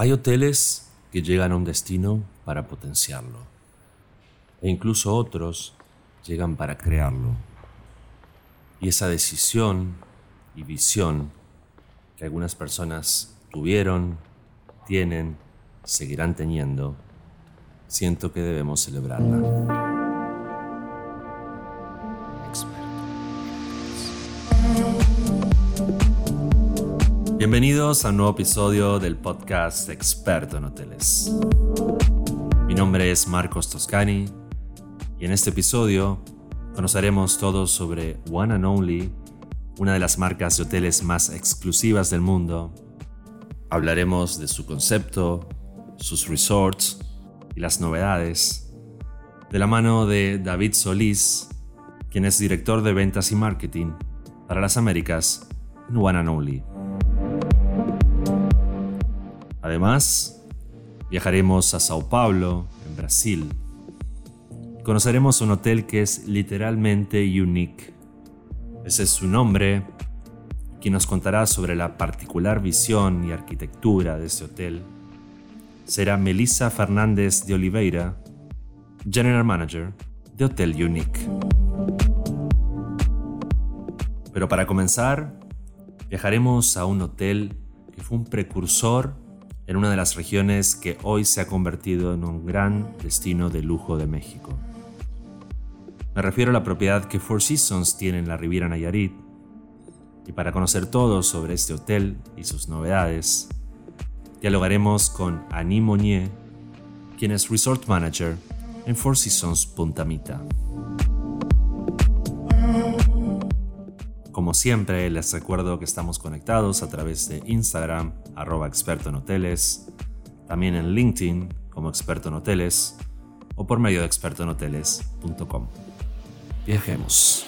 Hay hoteles que llegan a un destino para potenciarlo, e incluso otros llegan para crearlo. Y esa decisión y visión que algunas personas tuvieron, tienen, seguirán teniendo, siento que debemos celebrarla. Bienvenidos a un nuevo episodio del podcast Experto en Hoteles. Mi nombre es Marcos Toscani y en este episodio conoceremos todo sobre One and Only, una de las marcas de hoteles más exclusivas del mundo. Hablaremos de su concepto, sus resorts y las novedades, de la mano de David Solís, quien es director de ventas y marketing para las Américas en One and Only. Además, viajaremos a Sao Paulo, en Brasil. Conoceremos un hotel que es literalmente unique. Ese es su nombre, quien nos contará sobre la particular visión y arquitectura de este hotel. Será Melissa Fernández de Oliveira, General Manager de Hotel Unique. Pero para comenzar, viajaremos a un hotel que fue un precursor en una de las regiones que hoy se ha convertido en un gran destino de lujo de México. Me refiero a la propiedad que Four Seasons tiene en la Riviera Nayarit. Y para conocer todo sobre este hotel y sus novedades, dialogaremos con Annie Monnier, quien es Resort Manager en Four Seasons Punta Mita. Como siempre, les recuerdo que estamos conectados a través de Instagram, arroba experto en hoteles, también en LinkedIn como experto en hoteles o por medio de expertoenhoteles.com. Viajemos.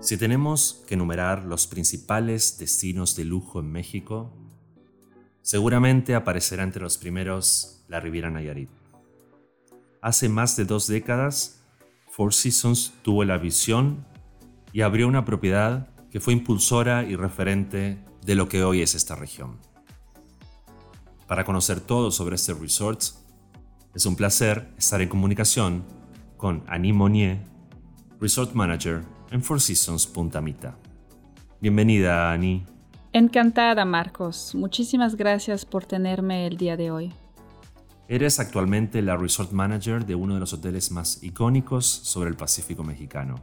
Si tenemos que enumerar los principales destinos de lujo en México, seguramente aparecerá entre los primeros la Riviera Nayarit. Hace más de dos décadas, Four Seasons tuvo la visión y abrió una propiedad que fue impulsora y referente de lo que hoy es esta región. Para conocer todo sobre este resort, es un placer estar en comunicación con Annie Monnier, Resort Manager en Four Seasons Punta Mita. Bienvenida, Annie. Encantada, Marcos. Muchísimas gracias por tenerme el día de hoy. Eres actualmente la resort manager de uno de los hoteles más icónicos sobre el Pacífico mexicano.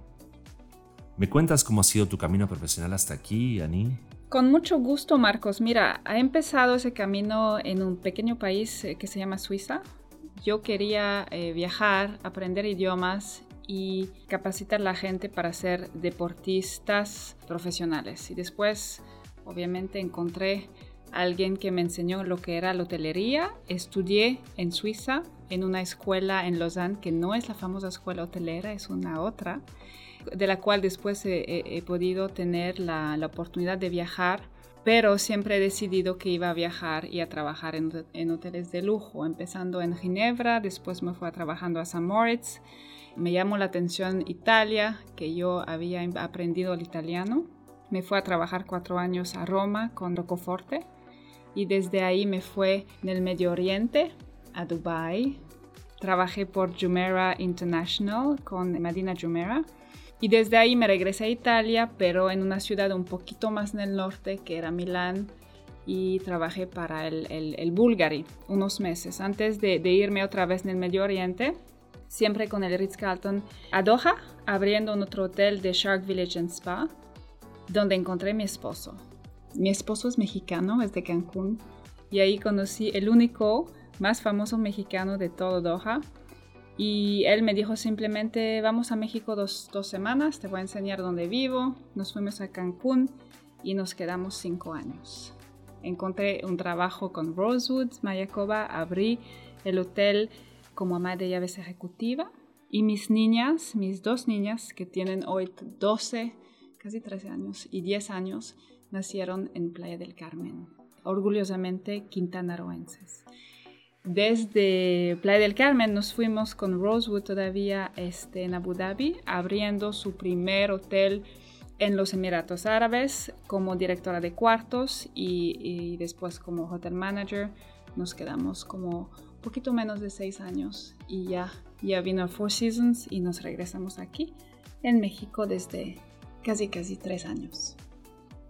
¿Me cuentas cómo ha sido tu camino profesional hasta aquí, Ani? Con mucho gusto, Marcos. Mira, ha empezado ese camino en un pequeño país eh, que se llama Suiza. Yo quería eh, viajar, aprender idiomas y capacitar a la gente para ser deportistas profesionales. Y después, obviamente, encontré alguien que me enseñó lo que era la hotelería. Estudié en Suiza, en una escuela en Lausanne, que no es la famosa escuela hotelera, es una otra, de la cual después he, podido tener la, oportunidad de viajar, pero siempre he decidido que iba a viajar y a trabajar en, hoteles de lujo, empezando en Ginebra, después me fui trabajando a San Moritz. Me llamó la atención Italia, que yo había aprendido el italiano. Me fui a trabajar cuatro años a Roma con Rocoforte y desde ahí me fue en el Medio Oriente, a Dubai. Trabajé por Jumeirah International con Madina Jumeirah y desde ahí me regresé a Italia, pero en una ciudad un poquito más en el norte, que era Milán, y trabajé para el, el, Bulgari unos meses antes de, de, irme otra vez en el Medio Oriente, siempre con el Ritz-Carlton a Doha, abriendo un otro hotel de Shark Village and Spa, donde encontré a mi esposo. Mi esposo es mexicano, es de Cancún, y ahí conocí el único más famoso mexicano de todo Doha. Y él me dijo simplemente, vamos a México dos, semanas, te voy a enseñar dónde vivo. Nos fuimos a Cancún y nos quedamos cinco años. Encontré un trabajo con Rosewood, Mayacoba, abrí el hotel como ama de llaves ejecutiva. Y mis niñas, mis dos niñas que tienen hoy 12, casi 13 años y 10 años, nacieron en Playa del Carmen, orgullosamente quintanarroenses. Desde Playa del Carmen nos fuimos con Rosewood todavía este, en Abu Dhabi, abriendo su primer hotel en los Emiratos Árabes como directora de cuartos y, después como hotel manager. Nos quedamos como poquito menos de seis años y ya, ya vino Four Seasons y nos regresamos aquí en México desde casi casi tres años.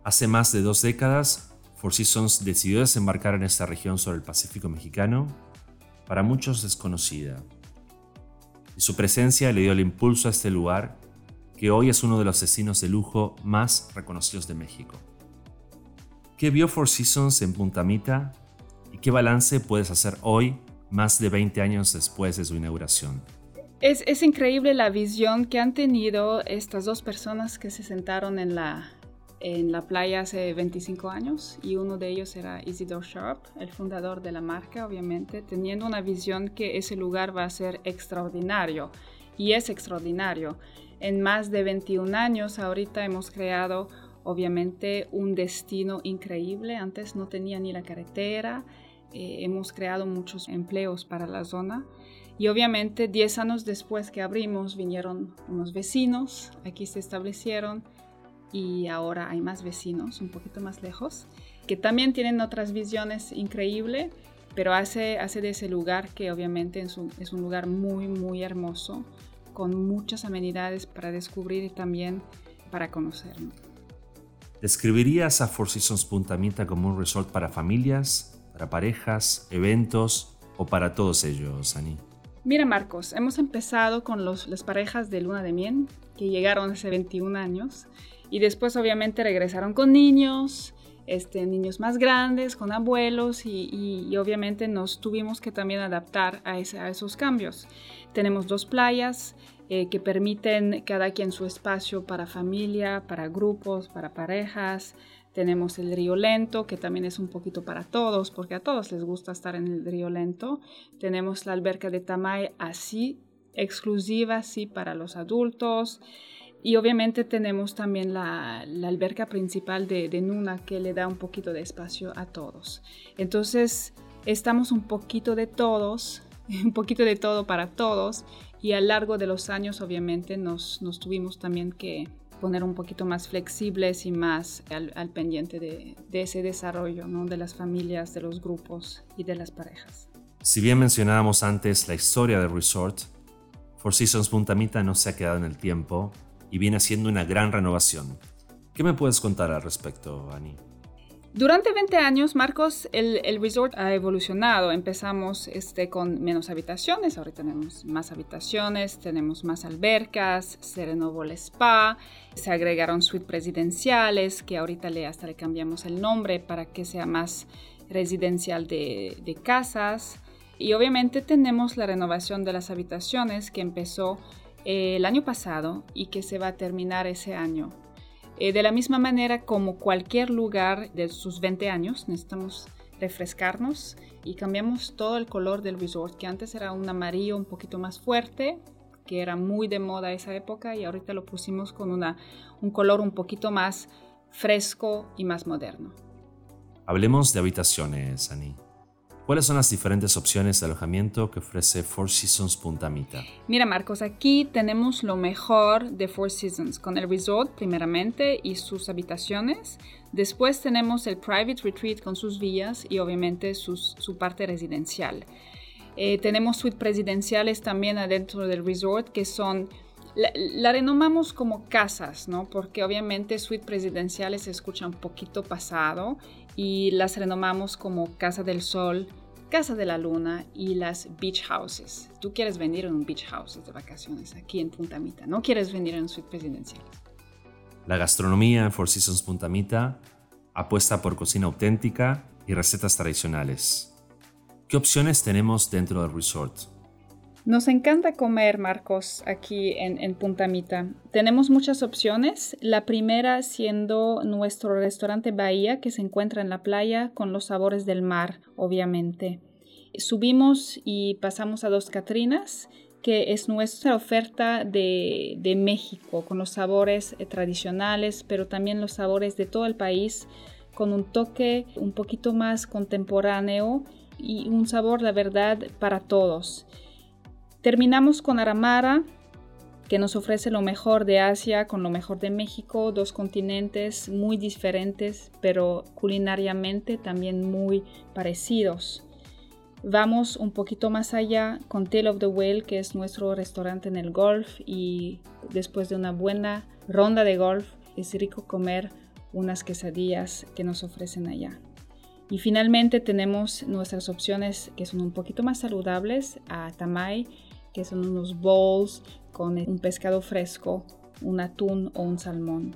Hace más de dos décadas, Four Seasons decidió desembarcar en esta región sobre el Pacífico mexicano, para muchos desconocida. Y su presencia le dio el impulso a este lugar que hoy es uno de los destinos de lujo más reconocidos de México. ¿Qué vio Four Seasons en Punta Mita y qué balance puedes hacer hoy, más de 20 años después de su inauguración? Es, es, increíble la visión que han tenido estas dos personas que se sentaron en la, en la playa hace 25 años y uno de ellos era Isidore Sharp, el fundador de la marca, obviamente, teniendo una visión que ese lugar va a ser extraordinario y es extraordinario. En más de 21 años ahorita hemos creado obviamente un destino increíble. Antes no tenía ni la carretera. Eh, hemos creado muchos empleos para la zona. Y obviamente 10 años después que abrimos vinieron unos vecinos, aquí se establecieron y ahora hay más vecinos un poquito más lejos que también tienen otras visiones increíbles, pero hace, hace de ese lugar que obviamente es un, es un lugar muy, muy hermoso con muchas amenidades para descubrir y también para conocer. ¿Describirías a Four Seasons Punta Mita como un resort para familias, para parejas, eventos o para todos ellos, Ani? Mira Marcos, hemos empezado con los, las parejas de luna de miel que llegaron hace 21 años y después obviamente regresaron con niños, este, niños más grandes, con abuelos y, obviamente nos tuvimos que también adaptar a, esos cambios. Tenemos dos playas eh, que permiten cada quien su espacio para familia, para grupos, para parejas. Tenemos el río lento, que también es un poquito para todos, porque a todos les gusta estar en el río lento. Tenemos la alberca de Tamay así, exclusiva, sí, para los adultos. Y obviamente tenemos también la, alberca principal de, de, Nuna que le da un poquito de espacio a todos. Entonces estamos un poquito de todos, un poquito de todo para todos y a lo largo de los años obviamente nos, nos tuvimos también que poner un poquito más flexibles y más al, pendiente de, de, ese desarrollo ¿no? de las familias, de los grupos y de las parejas. Si bien mencionábamos antes la historia del resort, Four Seasons Punta Mita no se ha quedado en el tiempo y viene haciendo una gran renovación. ¿Qué me puedes contar al respecto, Ani? Durante 20 años, Marcos, el, el, resort ha evolucionado. Empezamos este, con menos habitaciones, ahora tenemos más habitaciones, tenemos más albercas, se renovó el spa, se agregaron suites presidenciales, que ahorita le, hasta le cambiamos el nombre para que sea más residencial de, de casas. Y obviamente tenemos la renovación de las habitaciones que empezó eh, el año pasado y que se va a terminar ese año. Eh, de la misma manera como cualquier lugar de sus 20 años, necesitamos refrescarnos y cambiamos todo el color del resort, que antes era un amarillo un poquito más fuerte, que era muy de moda esa época, y ahorita lo pusimos con una, un color un poquito más fresco y más moderno. Hablemos de habitaciones, Ani. ¿Cuáles son las diferentes opciones de alojamiento que ofrece Four Seasons Punta Mita? Mira Marcos, aquí tenemos lo mejor de Four Seasons, con el resort primeramente y sus habitaciones. Después tenemos el private retreat con sus villas y obviamente su parte residencial. Eh, tenemos suites presidenciales también adentro del resort que son la, renomamos como casas, ¿no? Porque obviamente suites presidenciales se escucha un poquito pasado y las renomamos como Casa del Sol, Casa de la Luna y las beach houses. Tú quieres venir en un beach house de vacaciones aquí en Punta Mita, no quieres venir en suite presidencial. La gastronomía en Four Seasons Punta Mita apuesta por cocina auténtica y recetas tradicionales. ¿Qué opciones tenemos dentro del resort? Nos encanta comer, Marcos, aquí en, en, Punta Mita. Tenemos muchas opciones. La primera siendo nuestro restaurante Bahía, que se encuentra en la playa con los sabores del mar, obviamente. Subimos y pasamos a Dos Catrinas, que es nuestra oferta de, de México, con los sabores eh, tradicionales, pero también los sabores de todo el país, con un toque un poquito más contemporáneo y un sabor, la verdad, para todos. Terminamos con Aramara, que nos ofrece lo mejor de Asia con lo mejor de México, dos continentes muy diferentes, pero culinariamente también muy parecidos. Vamos un poquito más allá con Tail of the Whale, que es nuestro restaurante en el golf y después de una buena ronda de golf es rico comer unas quesadillas que nos ofrecen allá. Y finalmente tenemos nuestras opciones que son un poquito más saludables a Tamay, que son unos bowls con un pescado fresco, un atún o un salmón.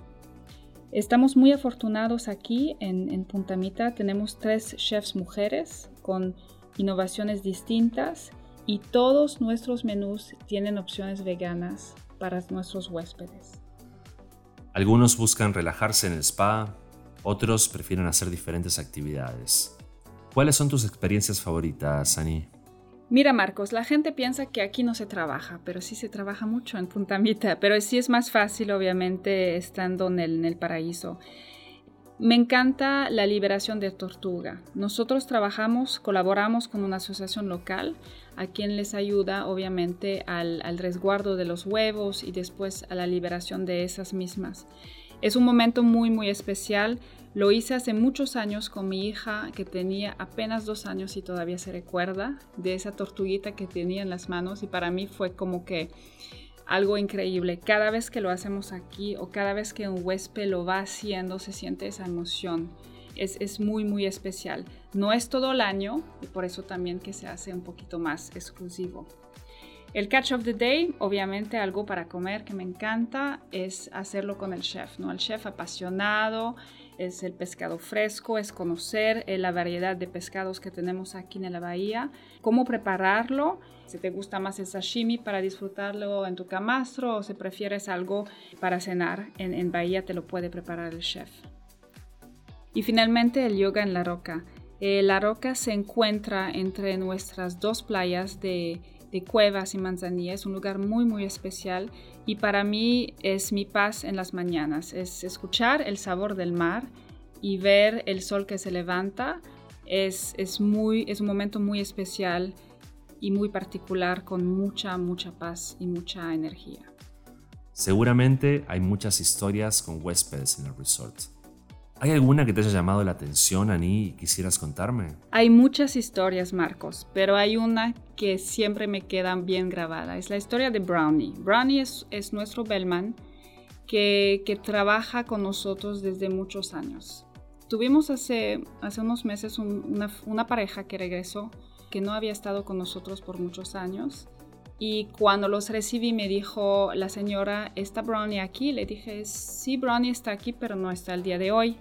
Estamos muy afortunados aquí en, en Puntamita. Tenemos tres chefs mujeres con innovaciones distintas y todos nuestros menús tienen opciones veganas para nuestros huéspedes. Algunos buscan relajarse en el spa, otros prefieren hacer diferentes actividades. ¿Cuáles son tus experiencias favoritas, Ani? Mira, Marcos, la gente piensa que aquí no se trabaja, pero sí se trabaja mucho en Punta Mita, pero sí es más fácil, obviamente, estando en el, paraíso. Me encanta la liberación de tortuga. Nosotros trabajamos, colaboramos con una asociación local a quien les ayuda obviamente al, resguardo de los huevos y después a la liberación de esas mismas. Es un momento muy muy especial lo hice hace muchos años con mi hija que tenía apenas dos años y todavía se recuerda de esa tortuguita que tenía en las manos y para mí fue como que algo increíble. Cada vez que lo hacemos aquí o cada vez que un huésped lo va haciendo se siente esa emoción. Es, es, muy muy especial. No es todo el año y por eso también que se hace un poquito más exclusivo. El catch of the day, obviamente algo para comer que me encanta, es hacerlo con el chef, ¿no? El chef apasionado, es el pescado fresco, es conocer eh, la variedad de pescados que tenemos aquí en la bahía, cómo prepararlo, si te gusta más el sashimi para disfrutarlo en tu camastro o si prefieres algo para cenar, en, en bahía te lo puede preparar el chef. Y finalmente el yoga en la roca. Eh, la roca se encuentra entre nuestras dos playas de de Cuevas y Manzanilla. Es un lugar muy, muy especial y para mí es mi paz en las mañanas. Es escuchar el sabor del mar y ver el sol que se levanta. Es, es, muy, es un momento muy especial y muy particular con mucha, mucha paz y mucha energía. Seguramente hay muchas historias con huéspedes en el resort. ¿Hay alguna que te haya llamado la atención, Ani, y quisieras contarme? Hay muchas historias, Marcos, pero hay una que siempre me queda bien grabada. Es la historia de Brownie. Brownie es, es nuestro bellman que, que, trabaja con nosotros desde muchos años. Tuvimos hace, hace unos meses una, una pareja que regresó, que no había estado con nosotros por muchos años y cuando los recibí me dijo la señora, ¿está Brownie aquí? Le dije, sí, Brownie está aquí, pero no está el día de hoy.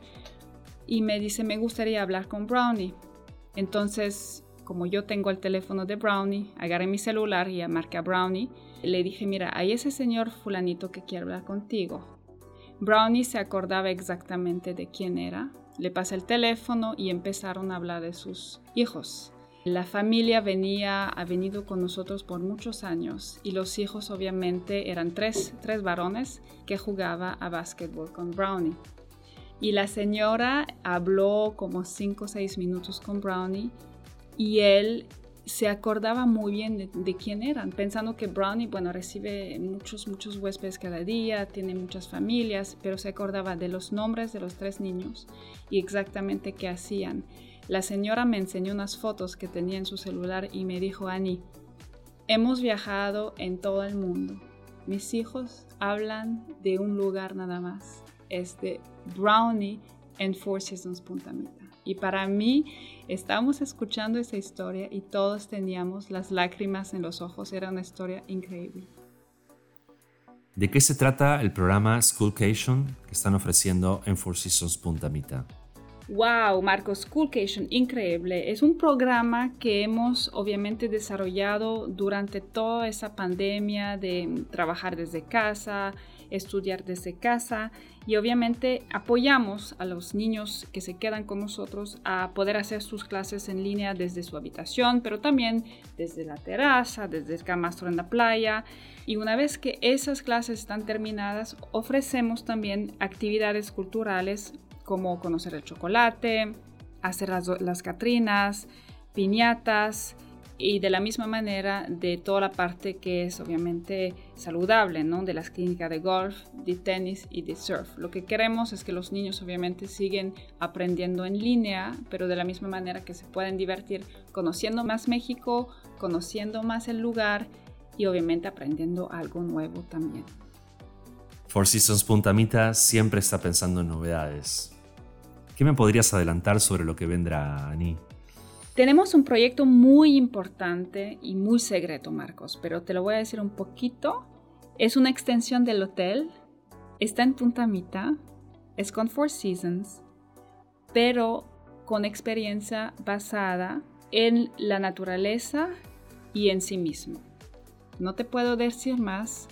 Y me dice, me gustaría hablar con Brownie. Entonces, como yo tengo el teléfono de Brownie, agarré mi celular y marqué a Brownie. Le dije, mira, hay ese señor fulanito que quiere hablar contigo. Brownie se acordaba exactamente de quién era. Le pasé el teléfono y empezaron a hablar de sus hijos. La familia venía, ha venido con nosotros por muchos años y los hijos obviamente eran tres, tres varones que jugaba a básquetbol con Brownie. Y la señora habló como cinco o seis minutos con Brownie y él se acordaba muy bien de, de, quién eran, pensando que Brownie, bueno, recibe muchos, muchos huéspedes cada día, tiene muchas familias, pero se acordaba de los nombres de los tres niños y exactamente qué hacían. La señora me enseñó unas fotos que tenía en su celular y me dijo, Annie, hemos viajado en todo el mundo. Mis hijos hablan de un lugar nada más. Es de Brownie en Four Seasons Punta Mita. Y para mí, estábamos escuchando esa historia y todos teníamos las lágrimas en los ojos. Era una historia increíble. ¿De qué se trata el programa Schoolcation que están ofreciendo en Four Seasons Punta Mita? Wow, Marcos, Schoolcation, increíble. Es un programa que hemos obviamente desarrollado durante toda esa pandemia de trabajar desde casa, estudiar desde casa y obviamente apoyamos a los niños que se quedan con nosotros a poder hacer sus clases en línea desde su habitación, pero también desde la terraza, desde el camastro en la playa. Y una vez que esas clases están terminadas, ofrecemos también actividades culturales como conocer el chocolate, hacer las, las catrinas, piñatas, y de la misma manera de toda la parte que es obviamente saludable, ¿no? De las clínicas de golf, de tenis y de surf. Lo que queremos es que los niños obviamente siguen aprendiendo en línea, pero de la misma manera que se pueden divertir conociendo más México, conociendo más el lugar y obviamente aprendiendo algo nuevo también. Four Seasons Puntamita siempre está pensando en novedades. ¿Qué me podrías adelantar sobre lo que vendrá, Ani? Tenemos un proyecto muy importante y muy secreto, Marcos, pero te lo voy a decir un poquito. Es una extensión del hotel, está en Punta Mita, es con Four Seasons, pero con experiencia basada en la naturaleza y en sí mismo. No te puedo decir más,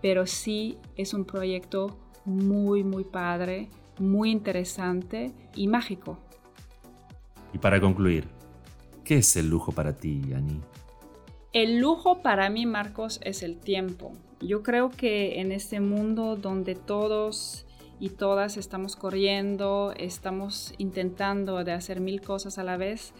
pero sí es un proyecto muy, muy padre, muy interesante y mágico. Y para concluir, ¿Qué es el lujo para ti, Ani? El lujo para mí, Marcos, es el tiempo. Yo creo que en este mundo donde todos y todas estamos corriendo, estamos intentando de hacer mil cosas a la vez,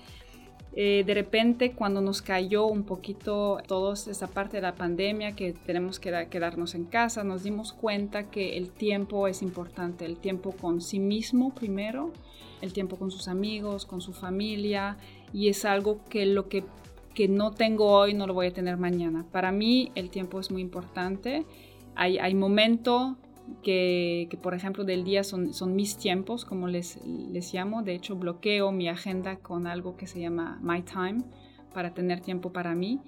eh, de repente cuando nos cayó un poquito toda esa parte de la pandemia que tenemos que quedarnos en casa, nos dimos cuenta que el tiempo es importante, el tiempo con sí mismo primero, el tiempo con sus amigos, con su familia y es algo que lo que, que no tengo hoy no lo voy a tener mañana. Para mí el tiempo es muy importante. Hay, hay momentos que, que, por ejemplo, del día son, son mis tiempos, como les, les llamo. De hecho, bloqueo mi agenda con algo que se llama My Time para tener tiempo para mí.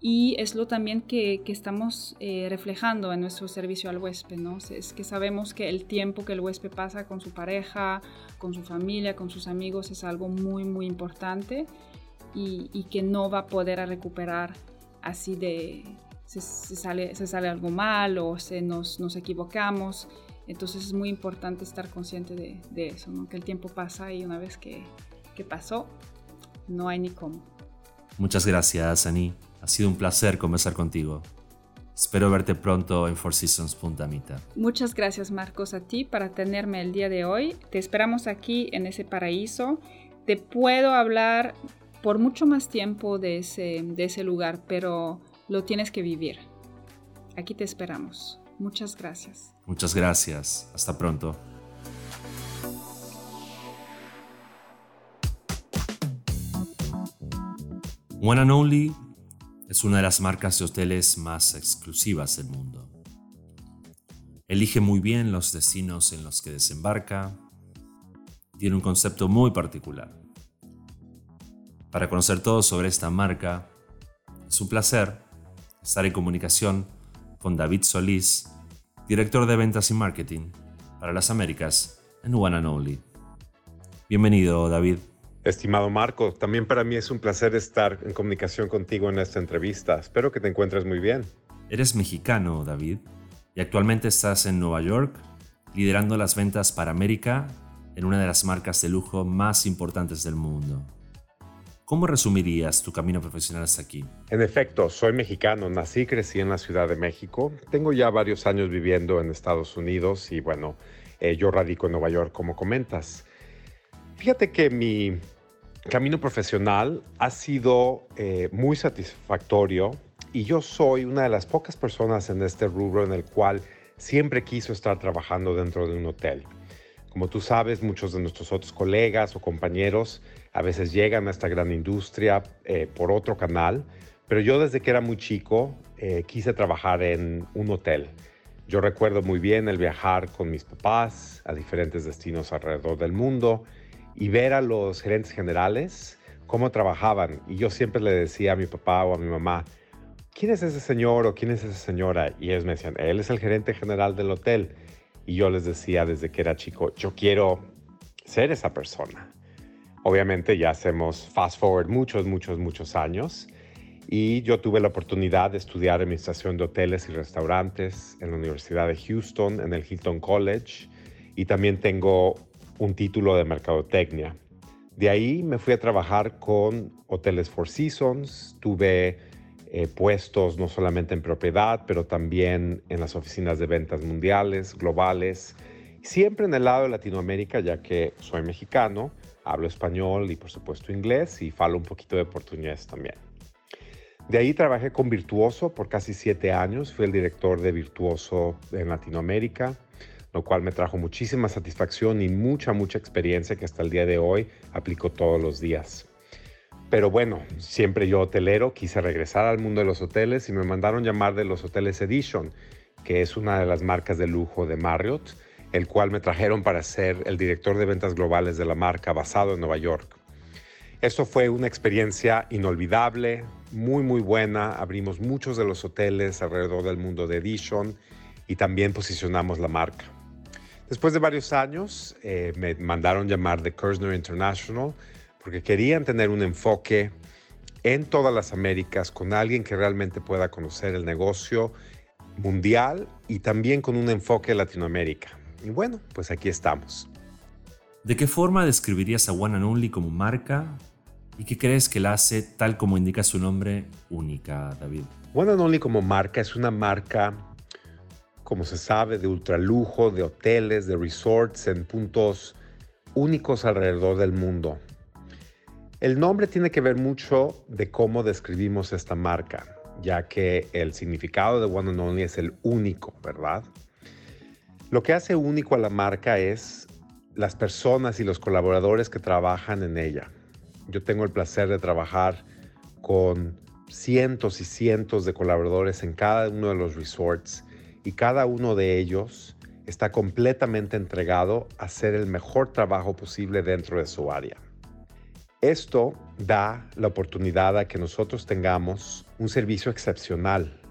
Y es lo también que, que estamos eh, reflejando en nuestro servicio al huésped, ¿no? Es que sabemos que el tiempo que el huésped pasa con su pareja, con su familia, con sus amigos es algo muy, muy importante y, y que no va a poder recuperar así de se, sale, se sale algo mal o se nos, nos equivocamos. Entonces es muy importante estar consciente de, de eso, ¿no? que el tiempo pasa y una vez que, que pasó, no hay ni cómo. Muchas gracias, Ani. Ha sido un placer conversar contigo. Espero verte pronto en Four Seasons Punta Mita. Muchas gracias Marcos a ti para tenerme el día de hoy. Te esperamos aquí en ese paraíso. Te puedo hablar por mucho más tiempo de ese, de ese lugar, pero lo tienes que vivir. Aquí te esperamos. Muchas gracias. Muchas gracias. Hasta pronto. One and Only es una de las marcas de hoteles más exclusivas del mundo. Elige muy bien los destinos en los que desembarca. Tiene un concepto muy particular. Para conocer todo sobre esta marca, es un placer estar en comunicación con David Solís, director de ventas y marketing para las Américas en One and Only. Bienvenido, David. Estimado Marco, también para mí es un placer estar en comunicación contigo en esta entrevista. Espero que te encuentres muy bien. Eres mexicano, David, y actualmente estás en Nueva York liderando las ventas para América en una de las marcas de lujo más importantes del mundo. ¿Cómo resumirías tu camino profesional hasta aquí? En efecto, soy mexicano, nací y crecí en la Ciudad de México. Tengo ya varios años viviendo en Estados Unidos y bueno, eh, yo radico en Nueva York, como comentas. Fíjate que mi camino profesional ha sido eh, muy satisfactorio y yo soy una de las pocas personas en este rubro en el cual siempre quiso estar trabajando dentro de un hotel. Como tú sabes, muchos de nuestros otros colegas o compañeros a veces llegan a esta gran industria eh, por otro canal, pero yo desde que era muy chico eh, quise trabajar en un hotel. Yo recuerdo muy bien el viajar con mis papás a diferentes destinos alrededor del mundo y ver a los gerentes generales cómo trabajaban. Y yo siempre le decía a mi papá o a mi mamá, ¿quién es ese señor o quién es esa señora? Y ellos me decían, él es el gerente general del hotel. Y yo les decía desde que era chico, yo quiero ser esa persona. Obviamente ya hacemos fast forward muchos, muchos, muchos años. Y yo tuve la oportunidad de estudiar administración de hoteles y restaurantes en la Universidad de Houston, en el Hilton College. Y también tengo un título de mercadotecnia. De ahí me fui a trabajar con Hoteles Four Seasons, tuve eh, puestos no solamente en propiedad, pero también en las oficinas de ventas mundiales, globales, siempre en el lado de Latinoamérica, ya que soy mexicano, Hablo español y por supuesto inglés y falo un poquito de portugués también. De ahí trabajé con Virtuoso por casi siete años. Fui el director de Virtuoso en Latinoamérica, lo cual me trajo muchísima satisfacción y mucha, mucha experiencia que hasta el día de hoy aplico todos los días. Pero bueno, siempre yo hotelero, quise regresar al mundo de los hoteles y me mandaron llamar de los Hoteles Edition, que es una de las marcas de lujo de Marriott, el cual me trajeron para ser el director de ventas globales de la marca basado en Nueva York. Esto fue una experiencia inolvidable, muy muy buena. Abrimos muchos de los hoteles alrededor del mundo de Edition y también posicionamos la marca. Después de varios años eh, me mandaron llamar de Kersner International porque querían tener un enfoque en todas las Américas con alguien que realmente pueda conocer el negocio mundial y también con un enfoque en Latinoamérica. Y bueno, pues aquí estamos. ¿De qué forma describirías a One and Only como marca ¿Y qué crees que la hace, tal como indica su nombre, única, David? One and Only como marca es una marca, como se sabe, de ultralujo, de hoteles, de resorts en puntos únicos alrededor del mundo. El nombre tiene que ver mucho de cómo describimos esta marca, ya que el significado de One and Only es el único, ¿verdad? Lo que hace único a la marca es las personas y los colaboradores que trabajan en ella. Yo tengo el placer de trabajar con cientos y cientos de colaboradores en cada uno de los resorts y cada uno de ellos está completamente entregado a hacer el mejor trabajo posible dentro de su área. Esto da la oportunidad a que nosotros tengamos un servicio excepcional.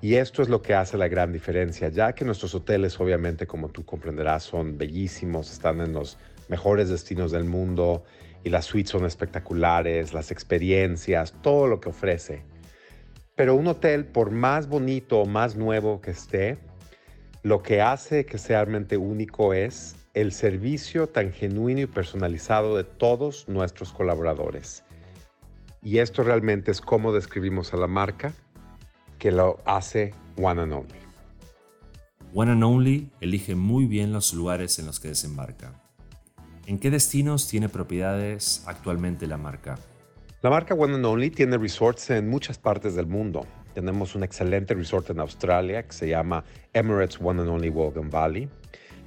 Y esto es lo que hace la gran diferencia, ya que nuestros hoteles, obviamente, como tú comprenderás, son bellísimos, están en los mejores destinos del mundo, y las suites son espectaculares, las experiencias, todo lo que ofrece. Pero un hotel, por más bonito o más nuevo que esté, lo que hace que sea realmente único es el servicio tan genuino y personalizado de todos nuestros colaboradores. Y esto realmente es cómo describimos a la marca que lo hace One and Only. One and Only elige muy bien los lugares en los que desembarca. ¿En qué destinos tiene propiedades actualmente la marca? La marca One and Only tiene resorts en muchas partes del mundo. Tenemos un excelente resort en Australia que se llama Emirates One and Only Wogan Valley.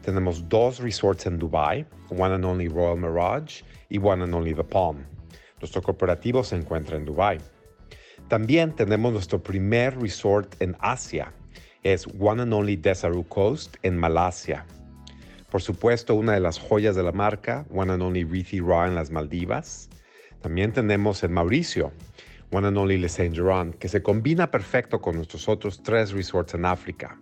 Tenemos dos resorts en Dubai, One and Only Royal Mirage y One and Only The Palm. Nuestro corporativo se encuentra en Dubai. También tenemos nuestro primer resort en Asia, es One and Only Desaru Coast en Malasia. Por supuesto, una de las joyas de la marca, One and Only Reethi Raw en las Maldivas. También tenemos en Mauricio, One and Only Le Saint Geron, que se combina perfecto con nuestros otros tres resorts en África,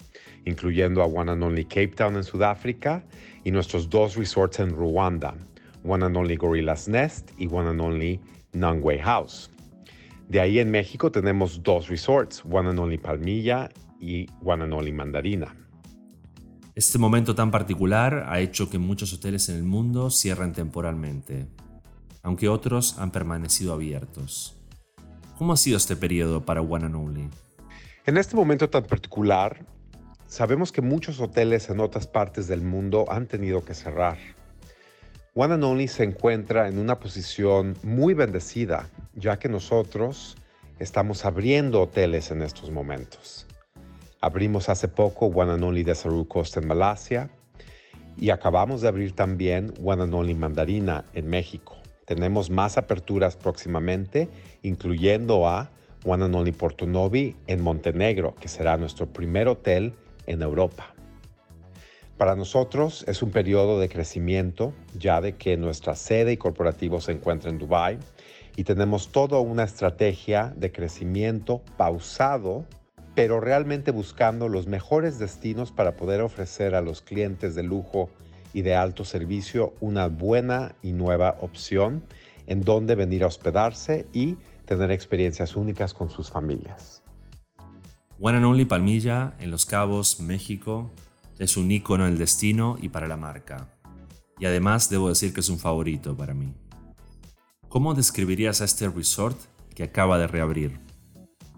incluyendo a One and Only Cape Town en Sudáfrica y nuestros dos resorts en Ruanda, One and Only Gorillas Nest y One and Only Nangway House. De ahí en México tenemos dos resorts, One and Only Palmilla y One and Only Mandarina. Este momento tan particular ha hecho que muchos hoteles en el mundo cierren temporalmente, aunque otros han permanecido abiertos. ¿Cómo ha sido este periodo para One and Only? En este momento tan particular, sabemos que muchos hoteles en otras partes del mundo han tenido que cerrar. One and Only se encuentra en una posición muy bendecida, ya que nosotros estamos abriendo hoteles en estos momentos. Abrimos hace poco One and Only Desaru Costa en Malasia y acabamos de abrir también One and Only Mandarina en México. Tenemos más aperturas próximamente, incluyendo a One and Only Porto Novi en Montenegro, que será nuestro primer hotel en Europa. Para nosotros es un periodo de crecimiento, ya de que nuestra sede y corporativo se encuentra en Dubai y tenemos toda una estrategia de crecimiento pausado pero realmente buscando los mejores destinos para poder ofrecer a los clientes de lujo y de alto servicio una buena y nueva opción en donde venir a hospedarse y tener experiencias únicas con sus familias. One and Only Palmilla en Los Cabos, México, es un icono del destino y para la marca. Y además debo decir que es un favorito para mí. ¿Cómo describirías a este resort que acaba de reabrir?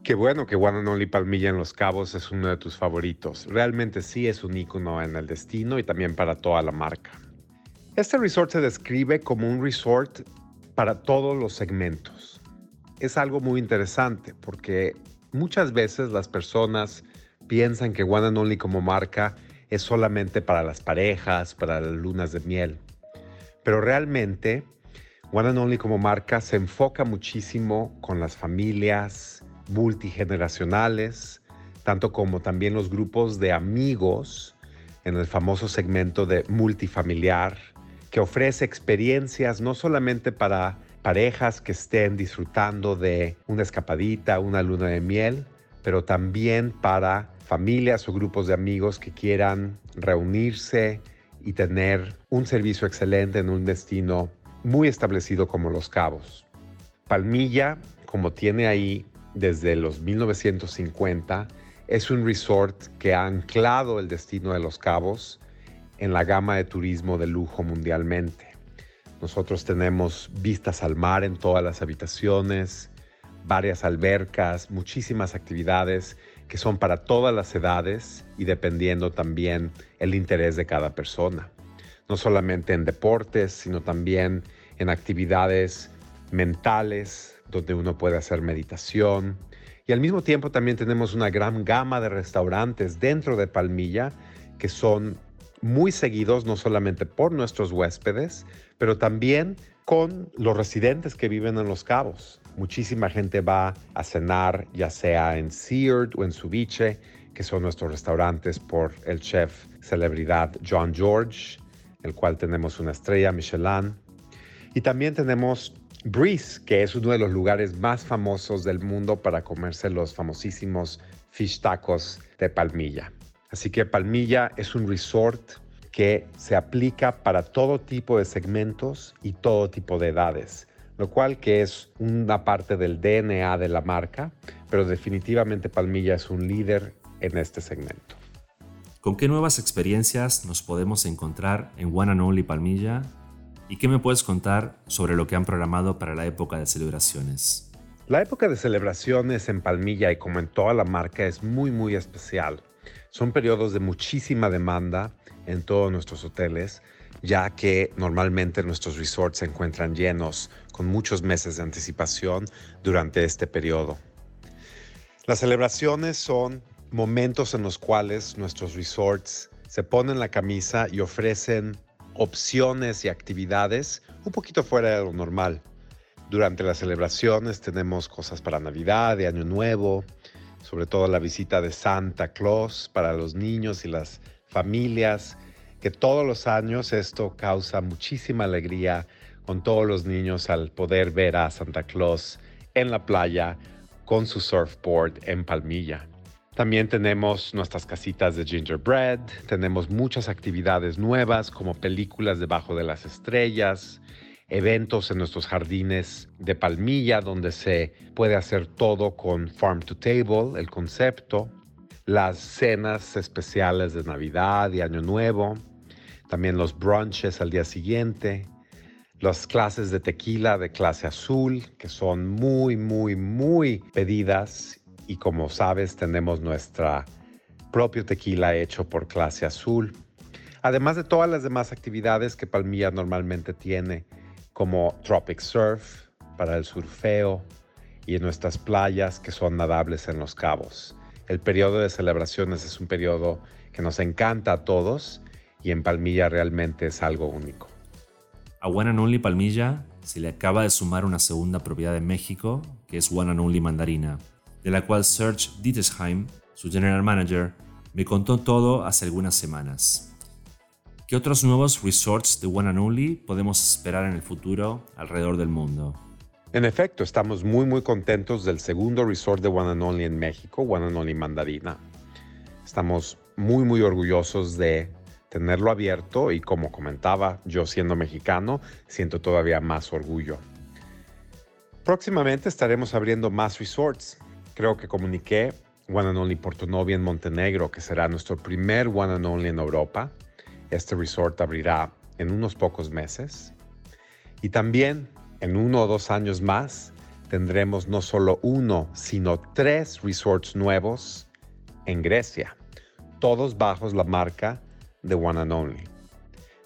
Qué bueno que One and Only Palmilla en Los Cabos es uno de tus favoritos. Realmente sí es un icono en el destino y también para toda la marca. Este resort se describe como un resort para todos los segmentos. Es algo muy interesante porque muchas veces las personas piensan que One and Only como marca es solamente para las parejas, para las lunas de miel. Pero realmente One and Only como marca se enfoca muchísimo con las familias multigeneracionales, tanto como también los grupos de amigos en el famoso segmento de multifamiliar, que ofrece experiencias no solamente para parejas que estén disfrutando de una escapadita, una luna de miel, pero también para familias o grupos de amigos que quieran reunirse y tener un servicio excelente en un destino muy establecido como Los Cabos. Palmilla, como tiene ahí desde los 1950, es un resort que ha anclado el destino de Los Cabos en la gama de turismo de lujo mundialmente. Nosotros tenemos vistas al mar en todas las habitaciones, varias albercas, muchísimas actividades que son para todas las edades y dependiendo también el interés de cada persona. No solamente en deportes, sino también en actividades mentales, donde uno puede hacer meditación. Y al mismo tiempo también tenemos una gran gama de restaurantes dentro de Palmilla que son muy seguidos no solamente por nuestros huéspedes, pero también con los residentes que viven en Los Cabos. Muchísima gente va a cenar ya sea en Seared o en Subiche, que son nuestros restaurantes por el chef celebridad John George, el cual tenemos una estrella Michelin. Y también tenemos Breeze, que es uno de los lugares más famosos del mundo para comerse los famosísimos fish tacos de Palmilla. Así que Palmilla es un resort que se aplica para todo tipo de segmentos y todo tipo de edades, lo cual que es una parte del DNA de la marca, pero definitivamente Palmilla es un líder en este segmento. ¿Con qué nuevas experiencias nos podemos encontrar en One and Only Palmilla? ¿Y qué me puedes contar sobre lo que han programado para la época de celebraciones? La época de celebraciones en Palmilla y como en toda la marca es muy muy especial. Son periodos de muchísima demanda en todos nuestros hoteles, ya que normalmente nuestros resorts se encuentran llenos con muchos meses de anticipación durante este periodo. Las celebraciones son momentos en los cuales nuestros resorts se ponen la camisa y ofrecen opciones y actividades un poquito fuera de lo normal. Durante las celebraciones tenemos cosas para Navidad, de Año Nuevo, sobre todo la visita de Santa Claus para los niños y las familias, que todos los años esto causa muchísima alegría con todos los niños al poder ver a Santa Claus en la playa con su surfboard en Palmilla. También tenemos nuestras casitas de gingerbread, tenemos muchas actividades nuevas como películas debajo de las estrellas, eventos en nuestros jardines de Palmilla donde se puede hacer todo con farm to table, el concepto, las cenas especiales de Navidad y Año Nuevo, también los brunches al día siguiente, las clases de tequila de clase azul, que son muy, muy, muy pedidas. Y como sabes, tenemos nuestra propio tequila hecho por clase azul. Además de todas las demás actividades que Palmilla normalmente tiene, como Tropic Surf para el surfeo y en nuestras playas que son nadables en los cabos. El periodo de celebraciones es un periodo que nos encanta a todos y en Palmilla realmente es algo único. A One and Only Palmilla se le acaba de sumar una segunda propiedad en México, que es One and Only Mandarina, de la cual Serge Dietesheim, su general manager, me contó todo hace algunas semanas. ¿Qué otros nuevos resorts de One and Only podemos esperar en el futuro alrededor del mundo? En efecto, estamos muy muy contentos del segundo resort de One and Only en México, One and Only Mandarina. Estamos muy muy orgullosos de tenerlo abierto y como comentaba, yo siendo mexicano, siento todavía más orgullo. Próximamente estaremos abriendo más resorts. Creo que comuniqué One and Only Porto Novia en Montenegro, que será nuestro primer One and Only en Europa. Este resort abrirá en unos pocos meses. Y también en uno o dos años más tendremos no solo uno, sino tres resorts nuevos en Grecia, todos bajo la marca de One and Only.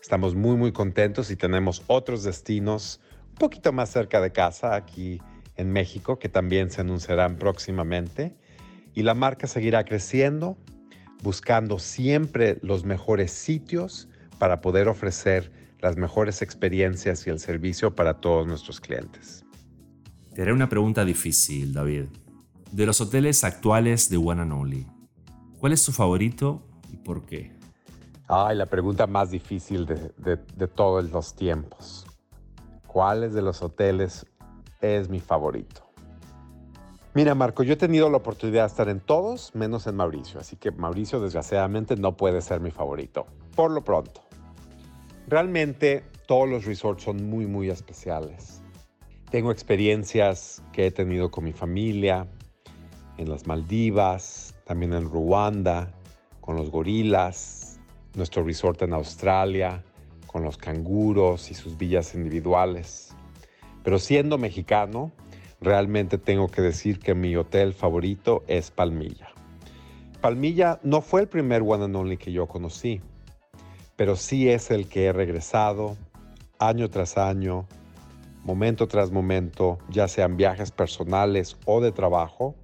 Estamos muy muy contentos y tenemos otros destinos un poquito más cerca de casa aquí en México que también se anunciarán próximamente. Y la marca seguirá creciendo, buscando siempre los mejores sitios para poder ofrecer las mejores experiencias y el servicio para todos nuestros clientes. Te haré una pregunta difícil, David. De los hoteles actuales de One and Only, ¿cuál es tu favorito y por qué? Ay, la pregunta más difícil de, de todos los tiempos. ¿Cuáles de los hoteles es mi favorito? Mira, Marco, yo he tenido la oportunidad de estar en todos, menos en Mauricio, así que Mauricio desgraciadamente no puede ser mi favorito, por lo pronto. Realmente todos los resorts son muy, muy especiales. Tengo experiencias que he tenido con mi familia, en las Maldivas, también en Ruanda, con los gorilas, nuestro resort en Australia, con los canguros y sus villas individuales. Pero siendo mexicano, realmente tengo que decir que mi hotel favorito es Palmilla. Palmilla no fue el primer one and only que yo conocí pero sí es el que he regresado año tras año, momento tras momento, ya sean viajes personales o de trabajo,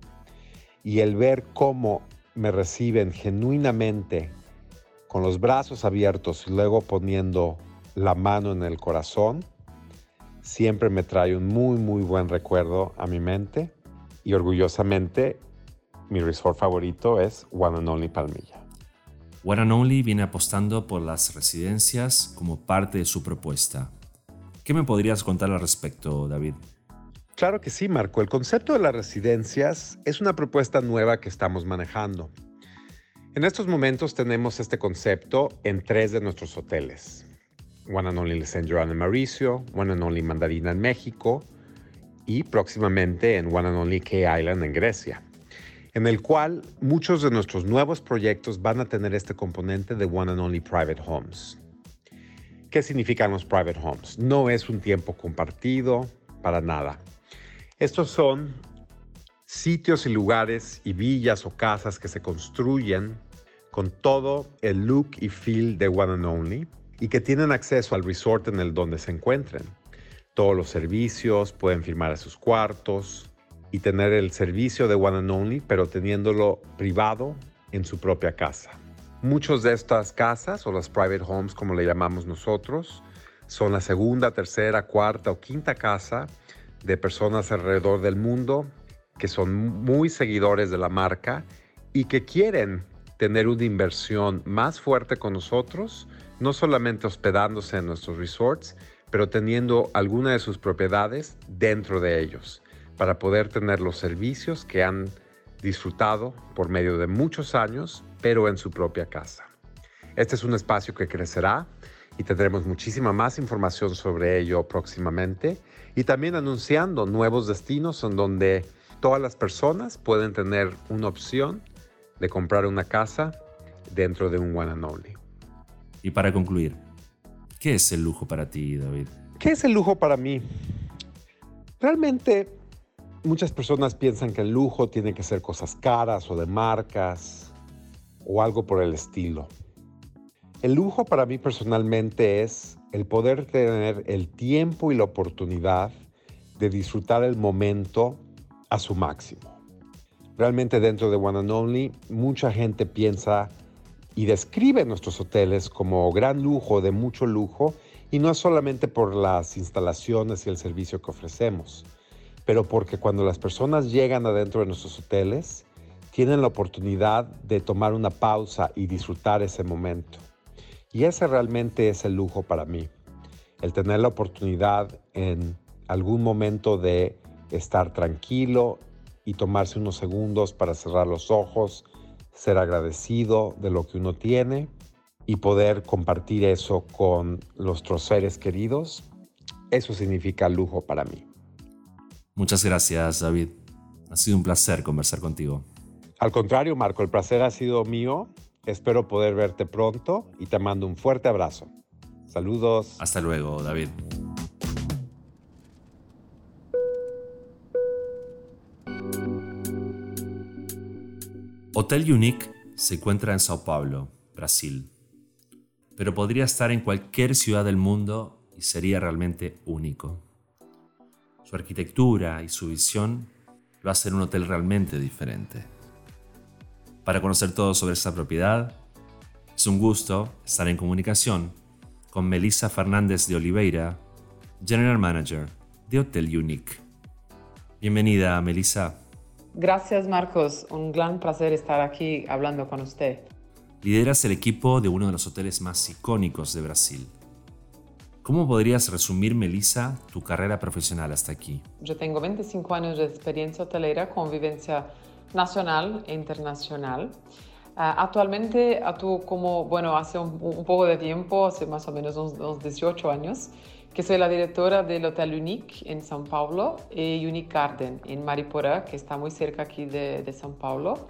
y el ver cómo me reciben genuinamente con los brazos abiertos y luego poniendo la mano en el corazón, siempre me trae un muy, muy buen recuerdo a mi mente y orgullosamente mi resort favorito es One and Only Palmilla. One and Only viene apostando por las residencias como parte de su propuesta. ¿Qué me podrías contar al respecto, David? Claro que sí, Marco. El concepto de las residencias es una propuesta nueva que estamos manejando. En estos momentos tenemos este concepto en tres de nuestros hoteles. One and Only Joan en Mauricio, One and Only Mandarina en México y próximamente en One and Only Key Island en Grecia en el cual muchos de nuestros nuevos proyectos van a tener este componente de One and Only Private Homes. ¿Qué significan los private homes? No es un tiempo compartido para nada. Estos son sitios y lugares y villas o casas que se construyen con todo el look y feel de One and Only y que tienen acceso al resort en el donde se encuentren. Todos los servicios, pueden firmar a sus cuartos, y tener el servicio de One and Only, pero teniéndolo privado en su propia casa. Muchas de estas casas, o las private homes como le llamamos nosotros, son la segunda, tercera, cuarta o quinta casa de personas alrededor del mundo que son muy seguidores de la marca y que quieren tener una inversión más fuerte con nosotros, no solamente hospedándose en nuestros resorts, pero teniendo alguna de sus propiedades dentro de ellos para poder tener los servicios que han disfrutado por medio de muchos años, pero en su propia casa. Este es un espacio que crecerá y tendremos muchísima más información sobre ello próximamente y también anunciando nuevos destinos en donde todas las personas pueden tener una opción de comprar una casa dentro de un One and Only. Y para concluir, ¿qué es el lujo para ti, David? ¿Qué es el lujo para mí? Realmente Muchas personas piensan que el lujo tiene que ser cosas caras o de marcas o algo por el estilo. El lujo para mí personalmente es el poder tener el tiempo y la oportunidad de disfrutar el momento a su máximo. Realmente dentro de One and Only mucha gente piensa y describe nuestros hoteles como gran lujo, de mucho lujo, y no es solamente por las instalaciones y el servicio que ofrecemos pero porque cuando las personas llegan adentro de nuestros hoteles, tienen la oportunidad de tomar una pausa y disfrutar ese momento. Y ese realmente es el lujo para mí, el tener la oportunidad en algún momento de estar tranquilo y tomarse unos segundos para cerrar los ojos, ser agradecido de lo que uno tiene y poder compartir eso con nuestros seres queridos. Eso significa lujo para mí. Muchas gracias, David. Ha sido un placer conversar contigo. Al contrario, Marco, el placer ha sido mío. Espero poder verte pronto y te mando un fuerte abrazo. Saludos. Hasta luego, David. Hotel Unique se encuentra en Sao Paulo, Brasil. pero podría estar en cualquier ciudad del mundo y sería realmente único. Su arquitectura y su visión lo hacen un hotel realmente diferente. Para conocer todo sobre esta propiedad, es un gusto estar en comunicación con Melissa Fernández de Oliveira, General Manager de Hotel Unique. Bienvenida, Melissa. Gracias, Marcos. Un gran placer estar aquí hablando con usted. Lideras el equipo de uno de los hoteles más icónicos de Brasil. ¿Cómo podrías resumir, Melissa, tu carrera profesional hasta aquí? Yo tengo 25 años de experiencia hotelera con vivencia nacional e internacional. Uh, actualmente actúo como, bueno, hace un, un, poco de tiempo, hace más o menos unos, unos 18 años, que soy la directora del Hotel Unique en São Paulo y Unique Garden en Mariporã, que está muy cerca aquí de, de São Paulo.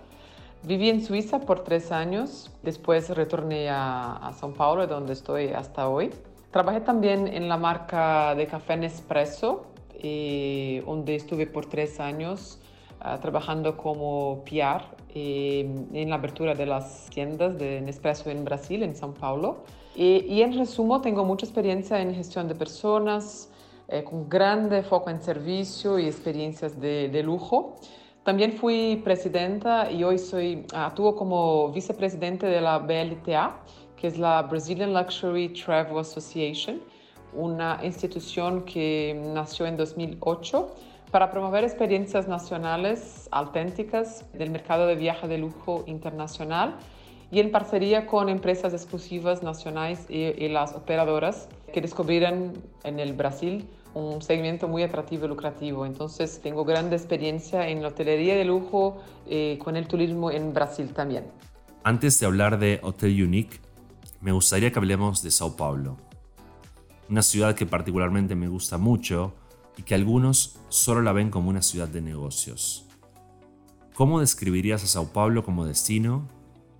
Viví en Suiza por tres años, después retorné a, a São Paulo, donde estoy hasta hoy. Trabajé también en la marca de café Nespresso, donde estuve por tres años uh, trabajando como PR en la apertura de las tiendas de Nespresso en Brasil, en São Paulo. Eh, y en resumo, tengo mucha experiencia en gestión de personas, eh, con grande foco en servicio y experiencias de, de lujo. También fui presidenta y hoy soy, actúo como vicepresidente de la BLTA, que es la Brazilian Luxury Travel Association, una institución que nació en 2008 para promover experiencias nacionales auténticas del mercado de viaje de lujo internacional y en parcería con empresas exclusivas nacionales y, y las operadoras que descubrieron en el Brasil un segmento muy atractivo y lucrativo. Entonces tengo gran experiencia en la hotelería de lujo eh, con el turismo en Brasil también. Antes de hablar de Hotel Unique, me gustaría que hablemos de Sao Paulo, una ciudad que particularmente me gusta mucho y que algunos solo la ven como una ciudad de negocios. ¿Cómo describirías a Sao Paulo como destino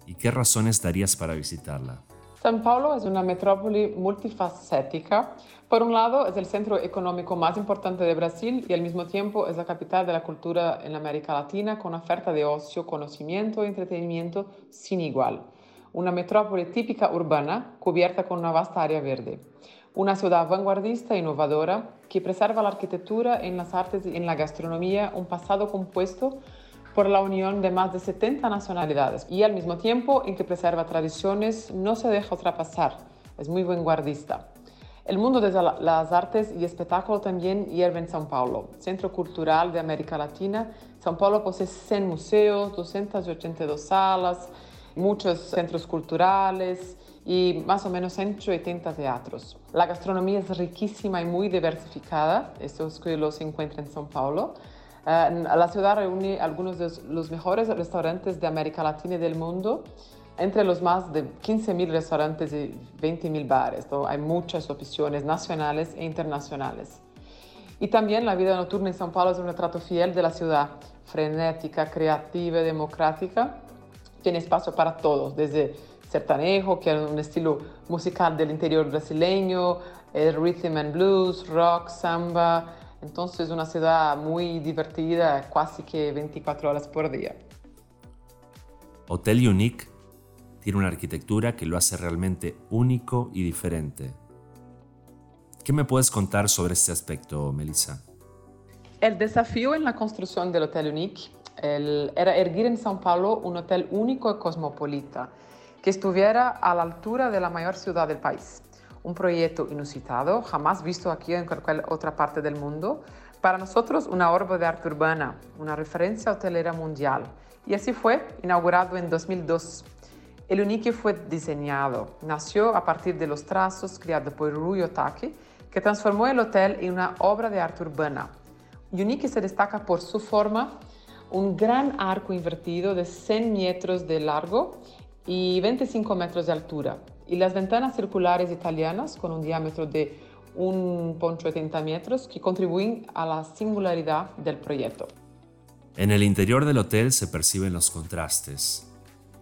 y qué razones darías para visitarla? São Paulo es una metrópoli multifacética. Por un lado, es el centro económico más importante de Brasil y al mismo tiempo es la capital de la cultura en América Latina con oferta de ocio, conocimiento y entretenimiento sin igual. Una metrópoli típica urbana cubierta con una vasta área verde. Una ciudad vanguardista e innovadora que preserva la arquitectura en las artes y en la gastronomía, un pasado compuesto por la unión de más de 70 nacionalidades y al mismo tiempo en que preserva tradiciones, no se deja ultrapasar, es muy vanguardista. El mundo de las artes y espectáculo también hierve en São Paulo, centro cultural de América Latina. São Paulo posee 100 museos, 282 salas, muchos centros culturales y más o menos 180 teatros. La gastronomía es riquísima y muy diversificada, esto es que lo se encuentra en São Paulo. Uh, la ciudad reúne algunos de los mejores restaurantes de América Latina y del mundo, entre los más de 15.000 restaurantes y 20.000 bares. Hay muchas opciones nacionales e internacionales. Y también la vida nocturna en São Paulo es un retrato fiel de la ciudad, frenética, creativa y democrática. Tiene espacio para todos, desde sertanejo, que es un estilo musical del interior brasileño, el rhythm and blues, rock, samba, entonces una ciudad muy divertida, casi que 24 horas por día. Hotel Unique tiene una arquitectura que lo hace realmente único y diferente. ¿Qué me puedes contar sobre este aspecto, Melissa? El desafío en la construcción del Hotel Unique era erguir en São Paulo un hotel único y cosmopolita que estuviera a la altura de la mayor ciudad del país un proyecto inusitado, jamás visto aquí en cualquier otra parte del mundo. Para nosotros, una orbe de arte urbana, una referencia hotelera mundial. Y así fue, inaugurado en 2002. El Unique fue diseñado, nació a partir de los trazos creados por Rui Otaki, que transformó el hotel en una obra de arte urbana. Unique se destaca por su forma, un gran arco invertido de 100 metros de largo y 25 metros de altura, y las ventanas circulares italianas con un diámetro de 1,80 metros que contribuyen a la singularidad del proyecto. En el interior del hotel se perciben los contrastes,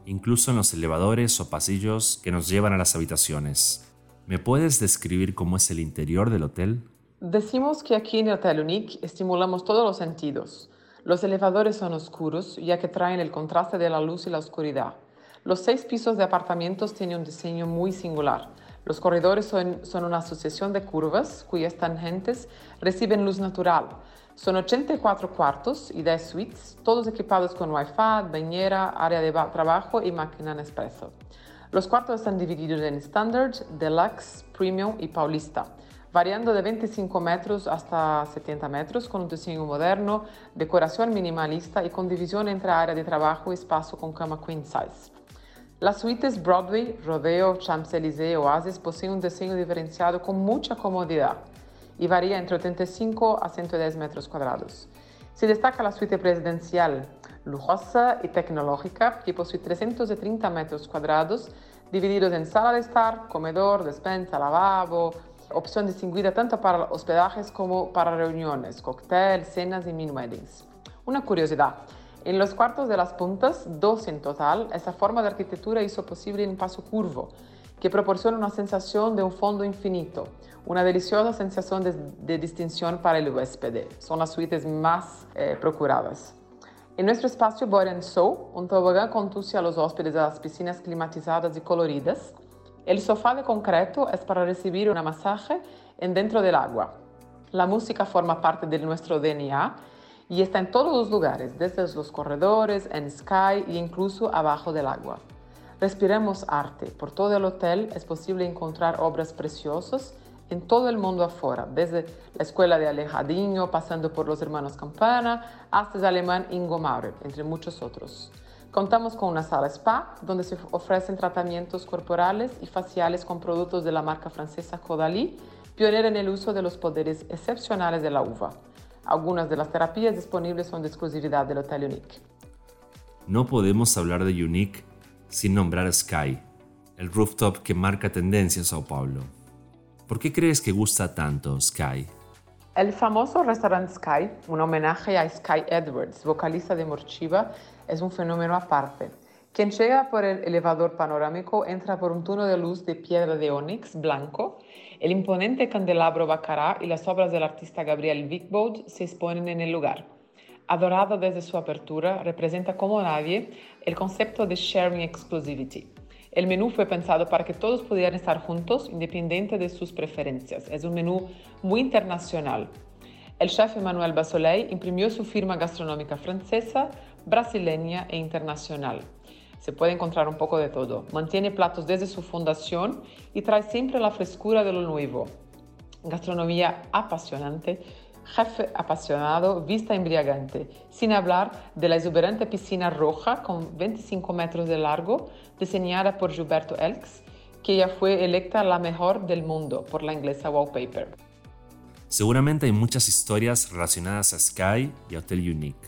incluso en los elevadores o pasillos que nos llevan a las habitaciones. ¿Me puedes describir cómo es el interior del hotel? Decimos que aquí en el Hotel Unique estimulamos todos los sentidos. Los elevadores son oscuros ya que traen el contraste de la luz y la oscuridad. Los seis pisos de apartamentos tienen un diseño muy singular. Los corredores son, una asociación de curvas cuyas tangentes reciben luz natural. Son 84 cuartos y 10 suites, todos equipados con Wi-Fi, bañera, área de trabajo y máquina Nespresso. Los cuartos están divididos en Standard, Deluxe, Premium y Paulista variando de 25 metros hasta 70 metros, con un diseño moderno, decoración minimalista y con división entre área de trabajo y espacio con cama queen size. Las suites Broadway, Rodeo, Champs-Élysées Oasis poseen un diseño diferenciado con mucha comodidad y varía entre 85 a 110 metros cuadrados. Se destaca la suite presidencial, lujosa y tecnológica, que posee 330 metros cuadrados, divididos en sala de estar, comedor, despensa, lavabo, opción distinguida tanto para hospedajes como para reuniones, cócteles, cenas y mini weddings. Una curiosidad, en los cuartos de las puntas, dos en total, esta forma de arquitectura hizo posible un paso curvo que proporciona una sensación de un fondo infinito, una deliciosa sensación de, distinción para el huésped. Son las suites más eh, procuradas. En nuestro espacio Boy Soul, un tobogán conduce a los hóspedes a las piscinas climatizadas y coloridas, el sofá de concreto es para recibir una masaje en dentro del agua. La música forma parte de nuestro DNA y está en todos los lugares, desde los corredores, en Sky e incluso abajo del agua. Respiremos arte. Por todo el hotel es posible encontrar obras preciosas en todo el mundo afuera, desde la escuela de Alejandro, pasando por los hermanos Campana, hasta el alemán Ingo Maurer, entre muchos otros. Contamos con una sala spa donde se ofrecen tratamientos corporales y faciales con productos de la marca francesa Caudalie, pionera en el uso de los poderes excepcionales de la uva. Algunas de las terapias disponibles son de exclusividad del Hotel Unique. No podemos hablar de Unique sin nombrar Sky, el rooftop que marca tendencia en Sao Paulo. ¿Por qué crees que gusta tanto Sky? El famoso restaurante Sky, un homenaje a Sky Edwards, vocalista de Morchiva, es un fenómeno aparte. Quien llega por el elevador panorámico entra por un túnel de luz de piedra de ónix blanco. El imponente candelabro Bacará y las obras del artista Gabriel Wickbold se exponen en el lugar. Adorado desde su apertura, representa como nadie el concepto de sharing exclusivity. El menú fue pensado para que todos pudieran estar juntos, independiente de sus preferencias. Es un menú muy internacional. El chef Emmanuel Basolet imprimió su firma gastronómica francesa, brasileña e internacional. Se puede encontrar un poco de todo. Mantiene platos desde su fundación y trae siempre la frescura de lo nuevo. Gastronomía apasionante jefe apasionado, vista embriagante, sin hablar de la exuberante piscina roja con 25 metros de largo, diseñada por Gilberto Elks, que ya fue electa la mejor del mundo por la inglesa Wallpaper. Seguramente hay muchas historias relacionadas a Sky y a Hotel Unique.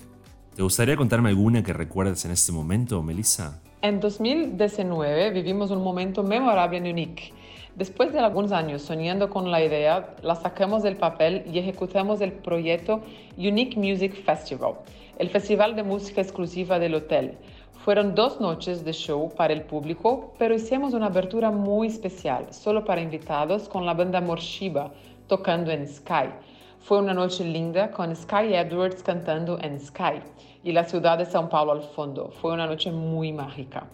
¿Te gustaría contarme alguna que recuerdes en este momento, Melissa? En 2019 vivimos un momento memorable en Unique Después de algunos años soñando con la idea, la sacamos del papel y ejecutamos el proyecto Unique Music Festival, el festival de música exclusiva del hotel. Fueron dos noches de show para el público, pero hicimos una abertura muy especial, solo para invitados, con la banda Morshiba tocando en Sky. Fue una noche linda con Sky Edwards cantando en Sky y la ciudad de São Paulo al fondo. Fue una noche muy mágica.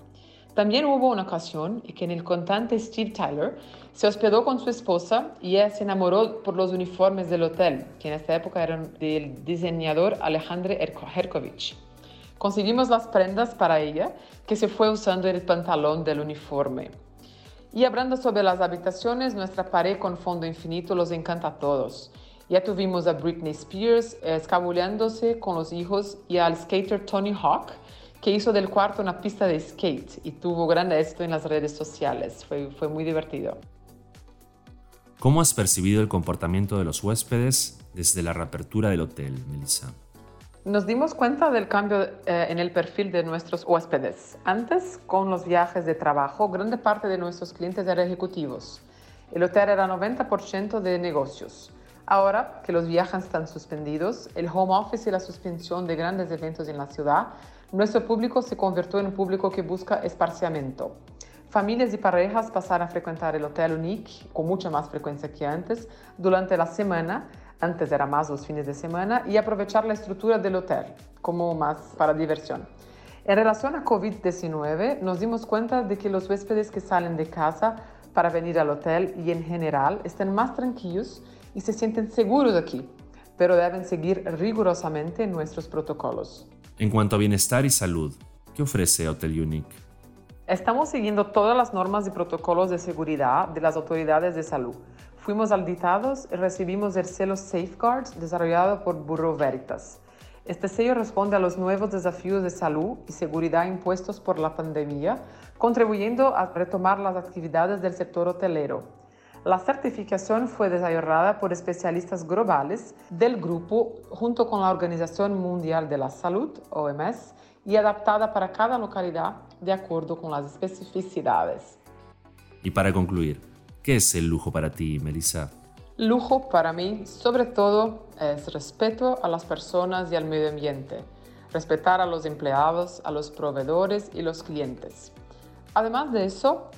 También hubo una ocasión en que el cantante Steve Tyler se hospedó con su esposa y ella se enamoró por los uniformes del hotel, que en esta época eran del diseñador Alejandro Herkovich. Conseguimos las prendas para ella, que se fue usando el pantalón del uniforme. Y hablando sobre las habitaciones, nuestra pared con fondo infinito los encanta a todos. Ya tuvimos a Britney Spears escabullándose con los hijos y al skater Tony Hawk, que hizo del cuarto una pista de skate y tuvo gran éxito en las redes sociales. Fue, fue muy divertido. ¿Cómo has percibido el comportamiento de los huéspedes desde la reapertura del hotel, Melissa? Nos dimos cuenta del cambio eh, en el perfil de nuestros huéspedes. Antes, con los viajes de trabajo, grande parte de nuestros clientes eran ejecutivos. El hotel era 90% de negocios. Ahora que los viajes están suspendidos, el home office y la suspensión de grandes eventos en la ciudad nuestro público se convirtió en un público que busca esparciamiento. Familias y parejas pasaron a frecuentar el Hotel Unique con mucha más frecuencia que antes durante la semana, antes era más los fines de semana, y aprovechar la estructura del hotel como más para diversión. En relación a COVID-19, nos dimos cuenta de que los huéspedes que salen de casa para venir al hotel y en general están más tranquilos y se sienten seguros aquí, pero deben seguir rigurosamente nuestros protocolos. En cuanto a bienestar y salud, ¿qué ofrece Hotel Unique? Estamos siguiendo todas las normas y protocolos de seguridad de las autoridades de salud. Fuimos auditados y recibimos el sello Safeguards desarrollado por Bureau Veritas. Este sello responde a los nuevos desafíos de salud y seguridad impuestos por la pandemia, contribuyendo a retomar las actividades del sector hotelero. La certificación fue desarrollada por especialistas globales del grupo junto con la Organización Mundial de la Salud, OMS, y adaptada para cada localidad de acuerdo con las especificidades. Y para concluir, ¿qué es el lujo para ti, Melissa? Lujo para mí, sobre todo, es respeto a las personas y al medio ambiente, respetar a los empleados, a los proveedores y los clientes. Además de eso,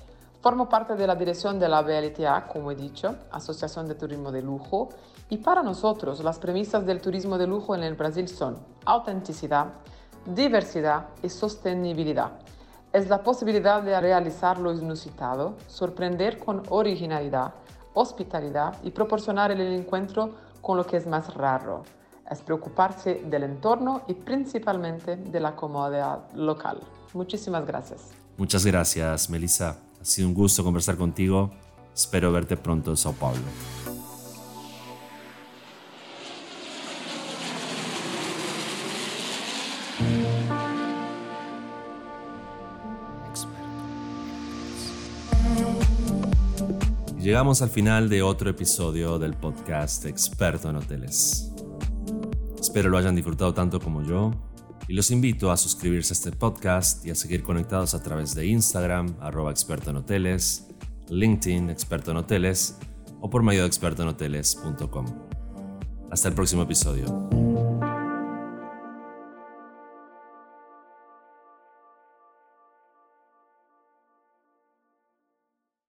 formo parte de la dirección de la BLTA, como he dicho, Asociación de Turismo de Lujo, y para nosotros las premisas del turismo de lujo en el Brasil son autenticidad, diversidad y sostenibilidad. Es la posibilidad de realizar lo inusitado, sorprender con originalidad, hospitalidad y proporcionar el encuentro con lo que es más raro. Es preocuparse del entorno y principalmente de la comodidad local. Muchísimas gracias. Muchas gracias, Melissa. Ha sido un gusto conversar contigo. Espero verte pronto en Sao Paulo. Llegamos al final de otro episodio del podcast Experto en Hoteles. Espero lo hayan disfrutado tanto como yo y los invito a suscribirse a este podcast y a seguir conectados a través de Instagram, arroba experto en hoteles, LinkedIn, experto en hoteles o por medio de expertoenhoteles.com. Hasta el próximo episodio.